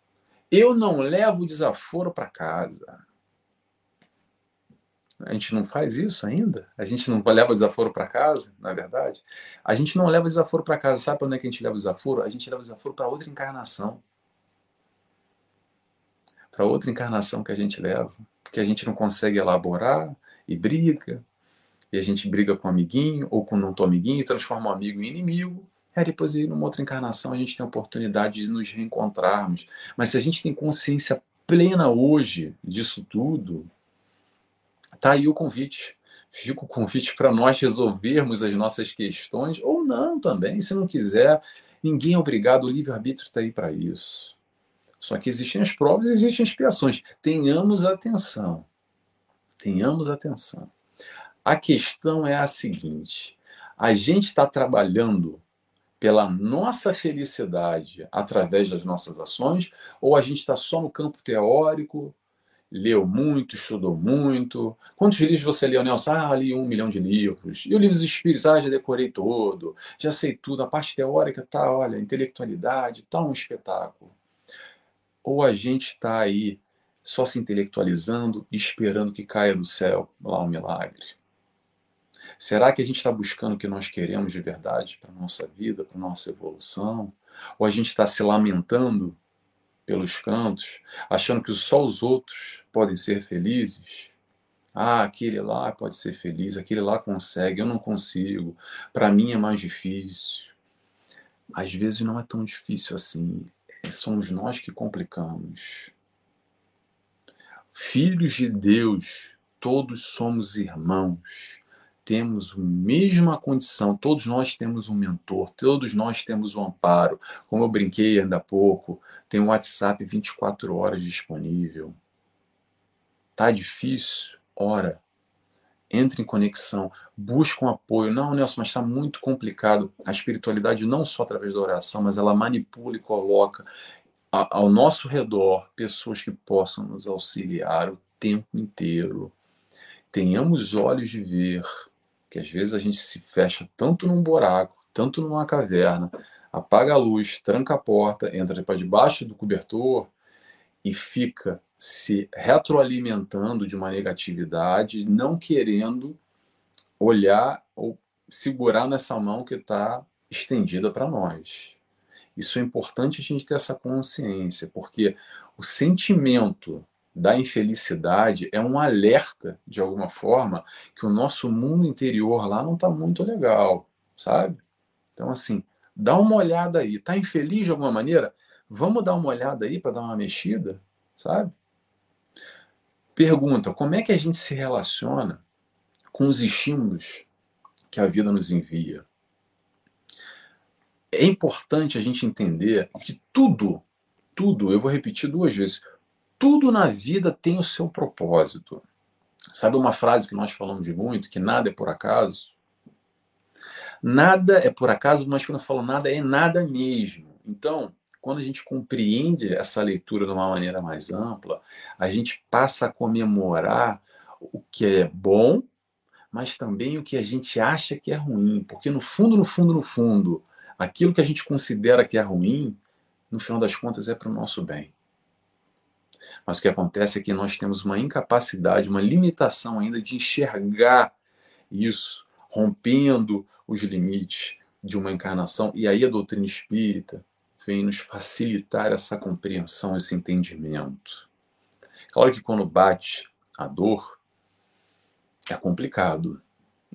eu não levo desaforo para casa. A gente não faz isso ainda? A gente não leva desaforo para casa, na é verdade? A gente não leva desaforo para casa. Sabe onde é que a gente leva desaforo? A gente leva desaforo para outra encarnação. Para outra encarnação que a gente leva, porque a gente não consegue elaborar e briga, e a gente briga com um amiguinho ou com um não amiguinho e transforma um amigo em inimigo. É, depois, em uma outra encarnação, a gente tem a oportunidade de nos reencontrarmos. Mas se a gente tem consciência plena hoje disso tudo, tá aí o convite. Fica o convite para nós resolvermos as nossas questões, ou não também, se não quiser. Ninguém é obrigado, o livre-arbítrio está aí para isso. Só que existem as provas, existem expiações. Tenhamos atenção. Tenhamos atenção. A questão é a seguinte: a gente está trabalhando pela nossa felicidade através das nossas ações, ou a gente está só no campo teórico, leu muito, estudou muito. Quantos livros você leu, Nelson? Ah, li um milhão de livros. E o livro dos Espíritos? Ah, já decorei todo, já sei tudo. A parte teórica tá, olha, intelectualidade, tá um espetáculo. Ou a gente está aí só se intelectualizando e esperando que caia do céu lá um milagre. Será que a gente está buscando o que nós queremos de verdade para a nossa vida, para a nossa evolução? Ou a gente está se lamentando pelos cantos, achando que só os outros podem ser felizes. Ah, aquele lá pode ser feliz, aquele lá consegue, eu não consigo, para mim é mais difícil. Às vezes não é tão difícil assim, somos nós que complicamos. Filhos de Deus, todos somos irmãos temos a mesma condição, todos nós temos um mentor, todos nós temos um amparo. Como eu brinquei ainda há pouco, tem um WhatsApp 24 horas disponível. Tá difícil? Ora, entre em conexão, busca um apoio. Não, Nelson, mas está muito complicado. A espiritualidade não só através da oração, mas ela manipula e coloca ao nosso redor pessoas que possam nos auxiliar o tempo inteiro. Tenhamos olhos de ver que às vezes a gente se fecha tanto num buraco, tanto numa caverna, apaga a luz, tranca a porta, entra para debaixo do cobertor e fica se retroalimentando de uma negatividade, não querendo olhar ou segurar nessa mão que está estendida para nós. Isso é importante a gente ter essa consciência, porque o sentimento da infelicidade é um alerta, de alguma forma, que o nosso mundo interior lá não está muito legal, sabe? Então, assim, dá uma olhada aí. Está infeliz de alguma maneira? Vamos dar uma olhada aí para dar uma mexida, sabe? Pergunta: como é que a gente se relaciona com os estímulos que a vida nos envia? É importante a gente entender que tudo, tudo, eu vou repetir duas vezes, tudo na vida tem o seu propósito. Sabe uma frase que nós falamos de muito, que nada é por acaso? Nada é por acaso, mas quando eu falo nada, é nada mesmo. Então, quando a gente compreende essa leitura de uma maneira mais ampla, a gente passa a comemorar o que é bom, mas também o que a gente acha que é ruim. Porque no fundo, no fundo, no fundo, aquilo que a gente considera que é ruim, no final das contas, é para o nosso bem. Mas o que acontece é que nós temos uma incapacidade, uma limitação ainda de enxergar isso, rompendo os limites de uma encarnação. E aí a doutrina espírita vem nos facilitar essa compreensão, esse entendimento. Claro que quando bate a dor, é complicado.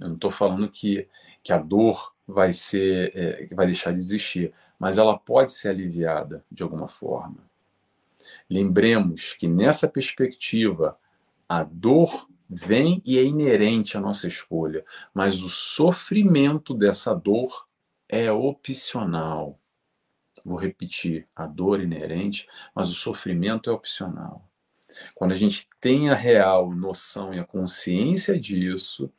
Eu não estou falando que, que a dor vai ser, é, vai deixar de existir, mas ela pode ser aliviada de alguma forma. Lembremos que nessa perspectiva, a dor vem e é inerente à nossa escolha, mas o sofrimento dessa dor é opcional. Vou repetir, a dor inerente, mas o sofrimento é opcional. Quando a gente tem a real noção e a consciência disso,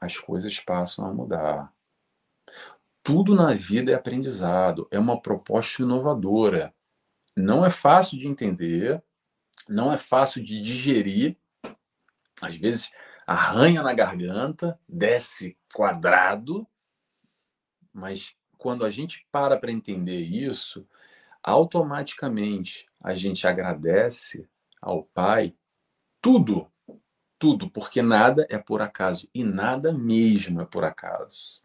as coisas passam a mudar. Tudo na vida é aprendizado, é uma proposta inovadora. Não é fácil de entender, não é fácil de digerir. Às vezes arranha na garganta, desce quadrado, mas quando a gente para para entender isso, automaticamente a gente agradece ao Pai tudo, tudo, porque nada é por acaso e nada mesmo é por acaso.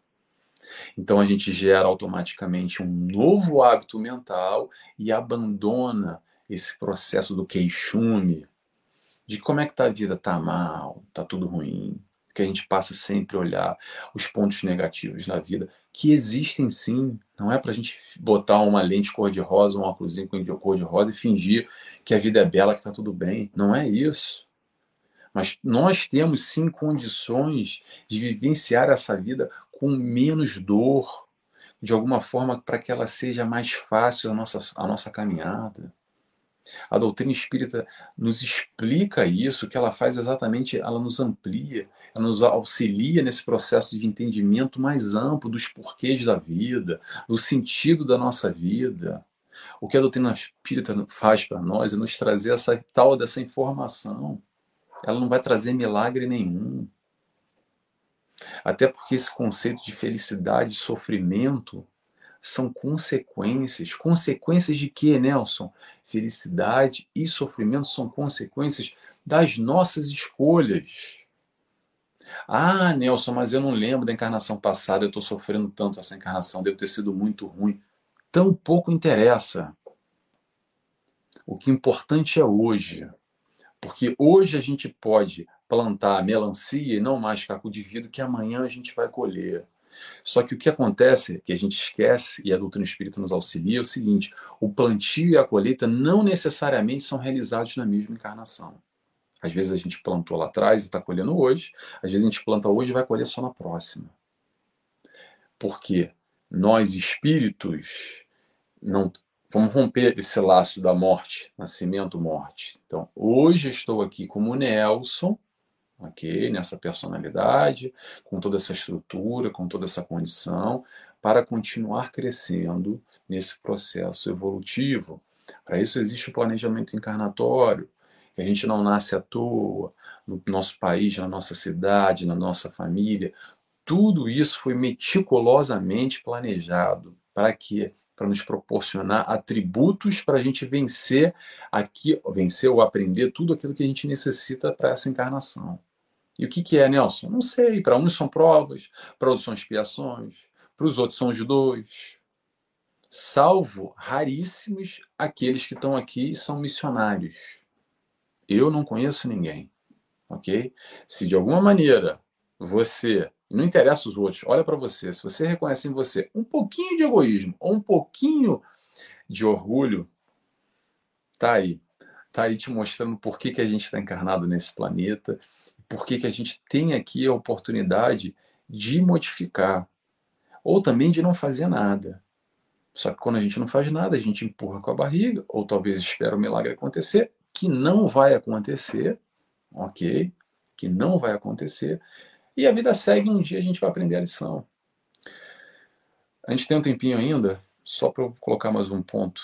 Então a gente gera automaticamente um novo hábito mental e abandona esse processo do queixume, de como é que tá a vida, tá mal, tá tudo ruim, que a gente passa sempre a olhar os pontos negativos na vida, que existem sim, não é para a gente botar uma lente cor-de-rosa, um óculos cor-de-rosa e fingir que a vida é bela, que está tudo bem. Não é isso. Mas nós temos sim condições de vivenciar essa vida com menos dor, de alguma forma, para que ela seja mais fácil a nossa, a nossa caminhada. A doutrina espírita nos explica isso, que ela faz exatamente, ela nos amplia, ela nos auxilia nesse processo de entendimento mais amplo dos porquês da vida, do sentido da nossa vida. O que a doutrina espírita faz para nós é nos trazer essa tal dessa informação. Ela não vai trazer milagre nenhum. Até porque esse conceito de felicidade e sofrimento são consequências. Consequências de quê, Nelson? Felicidade e sofrimento são consequências das nossas escolhas. Ah, Nelson, mas eu não lembro da encarnação passada, eu estou sofrendo tanto essa encarnação, deve ter sido muito ruim. Tão pouco interessa. O que é importante é hoje. Porque hoje a gente pode plantar melancia e não mais caco de vidro, que amanhã a gente vai colher. Só que o que acontece, que a gente esquece, e a doutrina espírita nos auxilia, é o seguinte: o plantio e a colheita não necessariamente são realizados na mesma encarnação. Às vezes a gente plantou lá atrás e está colhendo hoje, às vezes a gente planta hoje e vai colher só na próxima. Porque nós espíritos não vamos romper esse laço da morte, nascimento, morte. Então, hoje estou aqui como Nelson, ok? Nessa personalidade, com toda essa estrutura, com toda essa condição, para continuar crescendo nesse processo evolutivo. Para isso existe o planejamento encarnatório, que a gente não nasce à toa, no nosso país, na nossa cidade, na nossa família. Tudo isso foi meticulosamente planejado. Para quê? Para nos proporcionar atributos para a gente vencer aqui, vencer ou aprender tudo aquilo que a gente necessita para essa encarnação. E o que, que é, Nelson? Não sei. Para uns são provas, para outros são expiações, para os outros são os dois. Salvo raríssimos aqueles que estão aqui e são missionários. Eu não conheço ninguém, ok? Se de alguma maneira você, não interessa os outros, olha para você, se você reconhece em você um pouquinho de egoísmo ou um pouquinho de orgulho, tá aí. Tá aí te mostrando por que, que a gente está encarnado nesse planeta por que, que a gente tem aqui a oportunidade de modificar, ou também de não fazer nada. Só que quando a gente não faz nada, a gente empurra com a barriga, ou talvez espera o milagre acontecer, que não vai acontecer, ok? Que não vai acontecer, e a vida segue, um dia a gente vai aprender a lição. A gente tem um tempinho ainda, só para eu colocar mais um ponto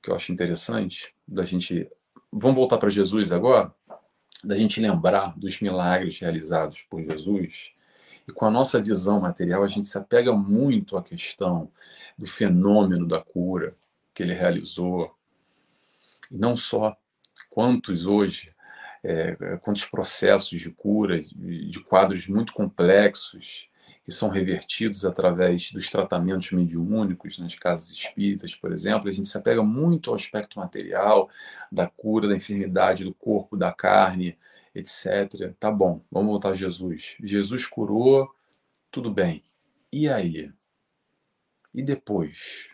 que eu acho interessante, da gente. Vamos voltar para Jesus agora? Da gente lembrar dos milagres realizados por Jesus, e com a nossa visão material, a gente se apega muito à questão do fenômeno da cura que ele realizou. E não só quantos hoje, é, quantos processos de cura, de quadros muito complexos, que são revertidos através dos tratamentos mediúnicos nas casas espíritas, por exemplo, a gente se apega muito ao aspecto material da cura da enfermidade do corpo, da carne, etc. Tá bom, vamos voltar a Jesus. Jesus curou, tudo bem. E aí? E depois?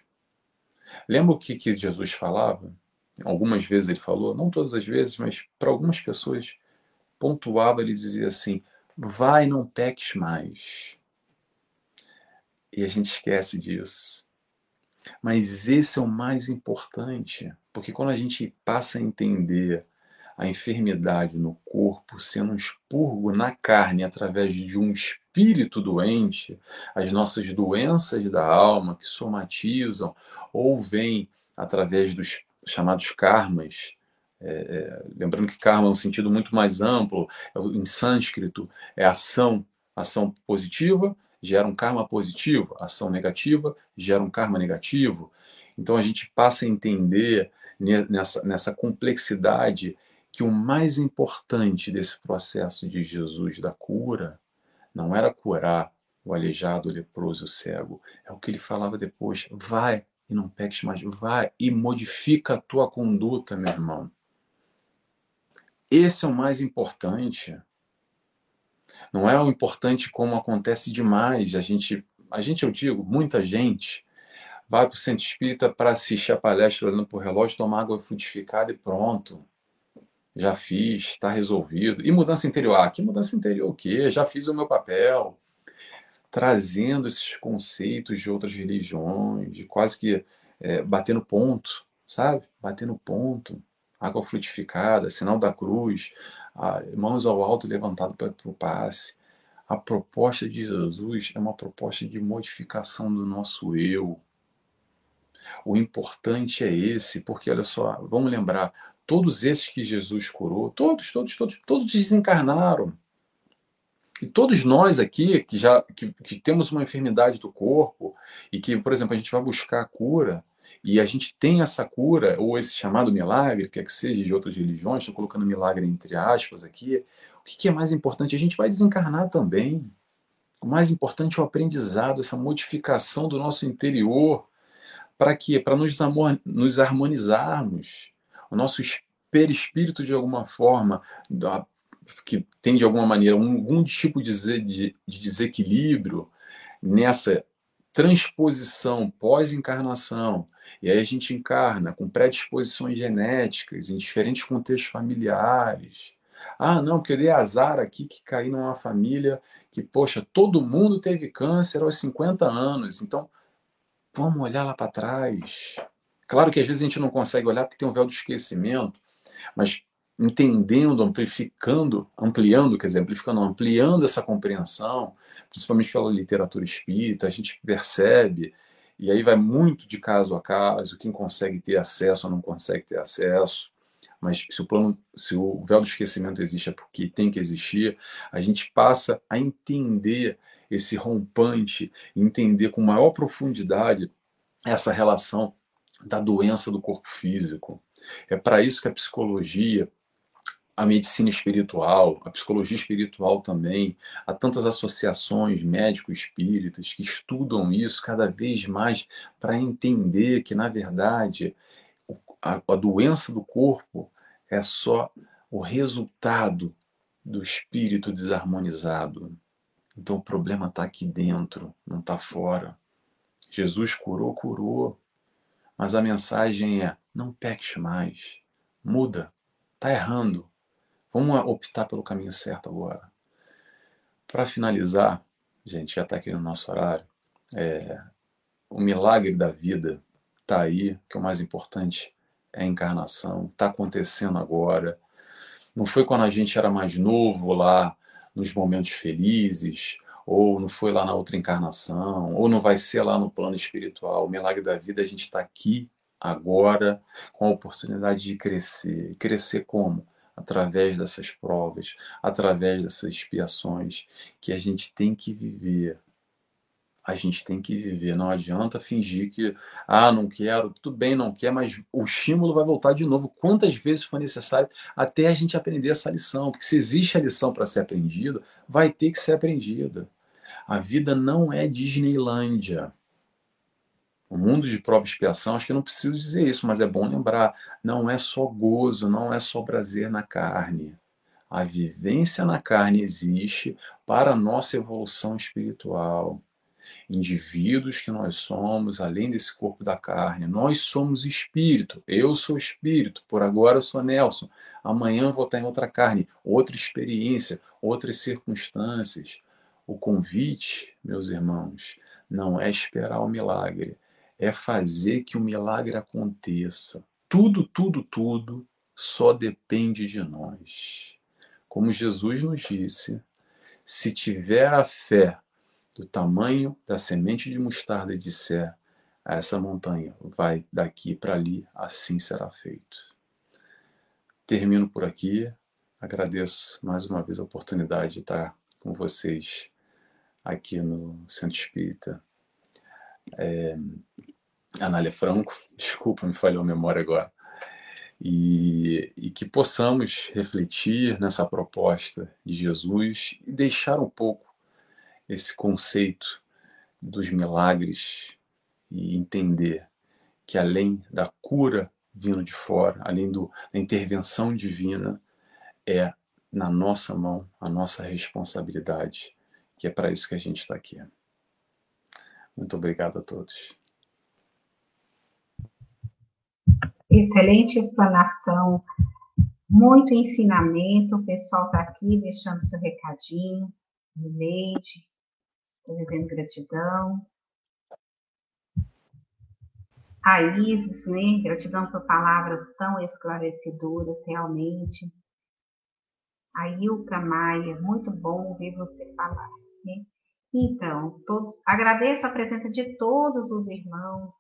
Lembra o que, que Jesus falava? Algumas vezes ele falou, não todas as vezes, mas para algumas pessoas pontuava, ele dizia assim: vai, não peques mais. E a gente esquece disso. Mas esse é o mais importante, porque quando a gente passa a entender a enfermidade no corpo sendo um expurgo na carne através de um espírito doente, as nossas doenças da alma que somatizam ou vêm através dos chamados karmas. É, é, lembrando que karma é um sentido muito mais amplo, é em sânscrito é ação, ação positiva gera um karma positivo, ação negativa gera um karma negativo. Então a gente passa a entender nessa, nessa complexidade que o mais importante desse processo de Jesus da cura não era curar o aleijado, o leproso, o cego. É o que ele falava depois. Vai, e não peques mais. Vai e modifica a tua conduta, meu irmão. Esse é o mais importante. Não é o importante como acontece demais. A gente, a gente eu digo, muita gente vai para o centro espírita para assistir a palestra olhando para o relógio, tomar água frutificada e pronto. Já fiz, está resolvido. E mudança interior? Ah, que mudança interior o quê? Já fiz o meu papel. Trazendo esses conceitos de outras religiões, de quase que é, batendo ponto, sabe? Batendo ponto. Água frutificada, sinal da cruz, mãos ao alto levantado para o passe. A proposta de Jesus é uma proposta de modificação do nosso eu, o importante é esse, porque olha só, vamos lembrar, todos esses que Jesus curou, todos, todos, todos, todos desencarnaram. E todos nós aqui que já que, que temos uma enfermidade do corpo e que, por exemplo, a gente vai buscar a cura e a gente tem essa cura ou esse chamado milagre, quer que seja de outras religiões, estou colocando milagre entre aspas aqui. O que, é mais importante? A gente vai desencarnar também. O mais importante é o aprendizado, essa modificação do nosso interior, para quê? Para nos, nos harmonizarmos. O nosso perispírito, de alguma forma, que tem de alguma maneira um, algum tipo de, de desequilíbrio nessa transposição pós-encarnação, e aí a gente encarna com predisposições genéticas em diferentes contextos familiares. Ah, não, porque eu dei azar aqui que caí numa família que, poxa, todo mundo teve câncer aos 50 anos. Então, Vamos olhar lá para trás. Claro que às vezes a gente não consegue olhar porque tem um véu do esquecimento, mas entendendo, amplificando, ampliando, quer dizer, amplificando, ampliando essa compreensão, principalmente pela literatura espírita, a gente percebe, e aí vai muito de caso a caso, quem consegue ter acesso ou não consegue ter acesso, mas se o plano, se o véu do esquecimento existe é porque tem que existir, a gente passa a entender esse rompante, entender com maior profundidade essa relação da doença do corpo físico. É para isso que a psicologia, a medicina espiritual, a psicologia espiritual também, há tantas associações médico-espíritas que estudam isso cada vez mais para entender que, na verdade, a, a doença do corpo é só o resultado do espírito desarmonizado. Então o problema está aqui dentro, não está fora. Jesus curou, curou. Mas a mensagem é: não peques mais. Muda. Está errando. Vamos optar pelo caminho certo agora. Para finalizar, gente, já está aqui no nosso horário. É, o milagre da vida está aí, que é o mais importante é a encarnação. Está acontecendo agora. Não foi quando a gente era mais novo lá nos momentos felizes, ou não foi lá na outra encarnação, ou não vai ser lá no plano espiritual. O milagre da vida, a gente está aqui, agora, com a oportunidade de crescer. Crescer como? Através dessas provas, através dessas expiações que a gente tem que viver a gente tem que viver. Não adianta fingir que, ah, não quero, tudo bem, não quer, mas o estímulo vai voltar de novo quantas vezes for necessário até a gente aprender essa lição. Porque se existe a lição para ser aprendida, vai ter que ser aprendida. A vida não é Disneylândia. O mundo de prova e expiação, acho que não preciso dizer isso, mas é bom lembrar: não é só gozo, não é só prazer na carne. A vivência na carne existe para a nossa evolução espiritual indivíduos que nós somos, além desse corpo da carne. Nós somos espírito. Eu sou espírito. Por agora eu sou Nelson. Amanhã vou estar em outra carne, outra experiência, outras circunstâncias. O convite, meus irmãos, não é esperar o milagre, é fazer que o milagre aconteça. Tudo, tudo, tudo só depende de nós. Como Jesus nos disse, se tiver a fé do tamanho da semente de mostarda e disser a essa montanha, vai daqui para ali, assim será feito. Termino por aqui. Agradeço mais uma vez a oportunidade de estar com vocês aqui no Centro Espírita. É, Anália Franco, [laughs] desculpa, me falhou a memória agora. E, e, que possamos refletir nessa proposta de Jesus e deixar um pouco esse conceito dos milagres e entender que além da cura vindo de fora, além do, da intervenção divina, é na nossa mão a nossa responsabilidade, que é para isso que a gente está aqui. Muito obrigado a todos. Excelente explanação, muito ensinamento. O pessoal está aqui deixando seu recadinho. Leite, estou dizendo gratidão. A Isis, né? Gratidão por palavras tão esclarecedoras, realmente. A Ilka Maia, muito bom ouvir você falar. Né? Então, todos, agradeço a presença de todos os irmãos.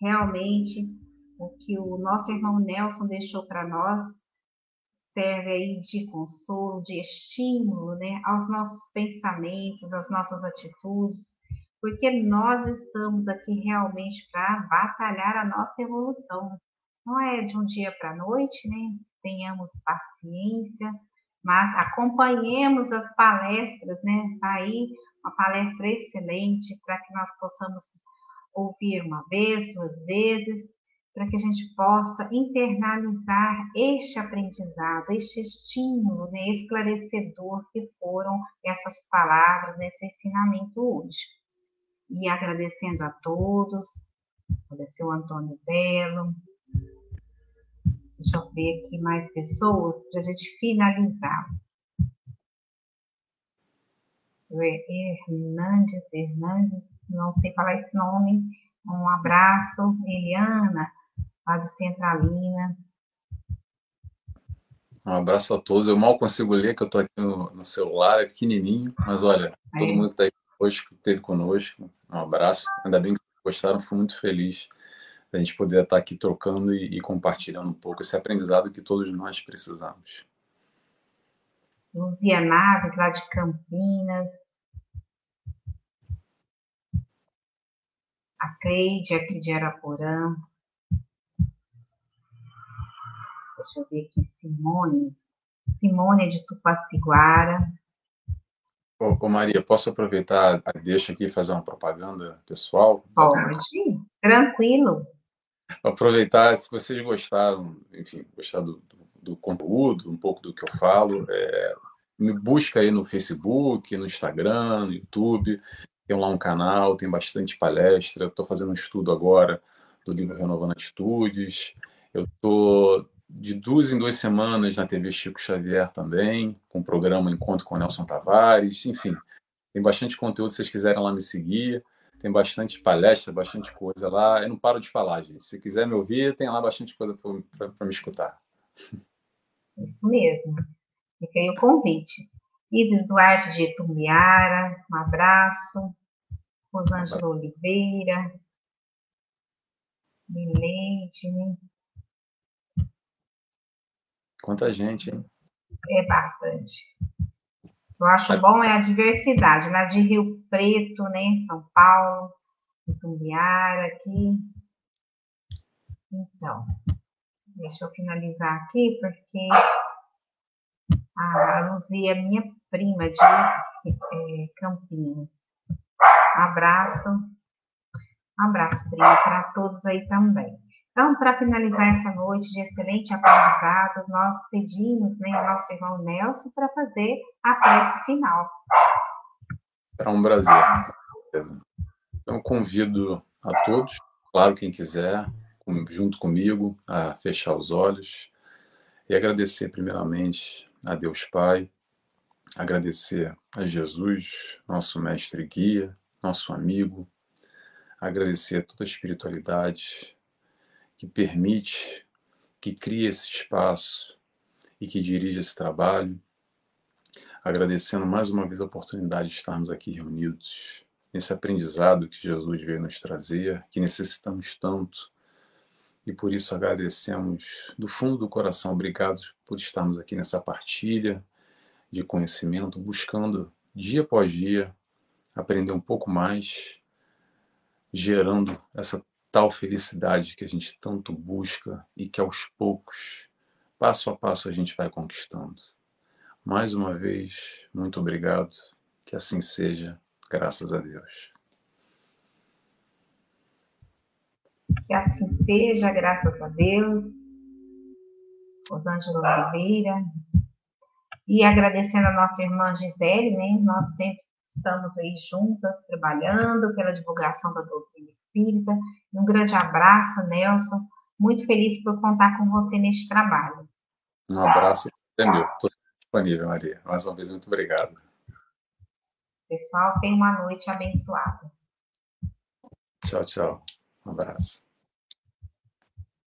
Realmente, o que o nosso irmão Nelson deixou para nós serve aí de consolo, de estímulo, né, aos nossos pensamentos, às nossas atitudes, porque nós estamos aqui realmente para batalhar a nossa evolução. Não é de um dia para a noite, né? Tenhamos paciência, mas acompanhemos as palestras, né? Tá aí uma palestra excelente para que nós possamos ouvir uma vez, duas vezes, para que a gente possa internalizar este aprendizado, este estímulo né, esclarecedor que foram essas palavras, esse ensinamento hoje. E agradecendo a todos, agradecer o Antônio Belo, deixa eu ver aqui mais pessoas para a gente finalizar. Hernandes, Hernandes, não sei falar esse nome. Um abraço, Eliana, lá de Centralina. Um abraço a todos. Eu mal consigo ler, que eu estou aqui no, no, celular, é pequenininho, mas olha, todo é. mundo que está aí conosco, esteve conosco, um abraço. Ainda bem que gostaram, fui muito feliz da gente poder estar aqui trocando e, e compartilhando um pouco esse aprendizado que todos nós precisamos. Luzia Naves, lá de Campinas. A Cleide, aqui de Araporã. Deixa eu ver aqui, Simone. Simone de Tupaciguara. Ô, ô, Maria, posso aproveitar a deixa aqui e fazer uma propaganda pessoal? Pode, tranquilo. Aproveitar, se vocês gostaram, enfim, gostaram do, do, do conteúdo, um pouco do que eu falo, é, me busca aí no Facebook, no Instagram, no YouTube. Tem lá um canal, tem bastante palestra. Estou fazendo um estudo agora do livro Renovando Atitudes. Eu estou de duas em duas semanas na TV Chico Xavier também, com o programa Encontro com Nelson Tavares, enfim, tem bastante conteúdo se vocês quiserem lá me seguir, tem bastante palestra, bastante coisa lá, eu não paro de falar, gente, se quiser me ouvir, tem lá bastante coisa para me escutar. Isso mesmo, fica aí o convite. Isis Duarte de Tumbiara, um abraço, Rosângela Oliveira, Mileide, Quanta gente, hein? É bastante. Eu acho bom é a diversidade, lá de Rio Preto, né, São Paulo, Itumbiara aqui. Então, deixa eu finalizar aqui, porque a Luzia é minha prima de é, Campinas. Um abraço. Um abraço, prima, para todos aí também. Então, para finalizar essa noite de excelente aprendizado, nós pedimos né, ao nosso irmão Nelson para fazer a prece final. Será um prazer. Então, convido a todos, claro, quem quiser, junto comigo, a fechar os olhos e agradecer, primeiramente, a Deus Pai, agradecer a Jesus, nosso mestre guia, nosso amigo, agradecer toda a espiritualidade, que permite, que cria esse espaço e que dirige esse trabalho. Agradecendo mais uma vez a oportunidade de estarmos aqui reunidos nesse aprendizado que Jesus veio nos trazer, que necessitamos tanto. E por isso agradecemos do fundo do coração, obrigados por estarmos aqui nessa partilha de conhecimento, buscando dia após dia aprender um pouco mais, gerando essa tal felicidade que a gente tanto busca e que aos poucos, passo a passo, a gente vai conquistando. Mais uma vez, muito obrigado. Que assim seja, graças a Deus. Que assim seja, graças a Deus. Rosângela Oliveira. E agradecendo a nossa irmã Gisele, né? Nós sempre estamos aí juntas, trabalhando pela divulgação da doutrina espírita. Um grande abraço, Nelson. Muito feliz por contar com você neste trabalho. Um abraço, é meu. Estou disponível, Maria. Mais uma vez, muito obrigado. Pessoal, tenha uma noite abençoada. Tchau, tchau. Um abraço.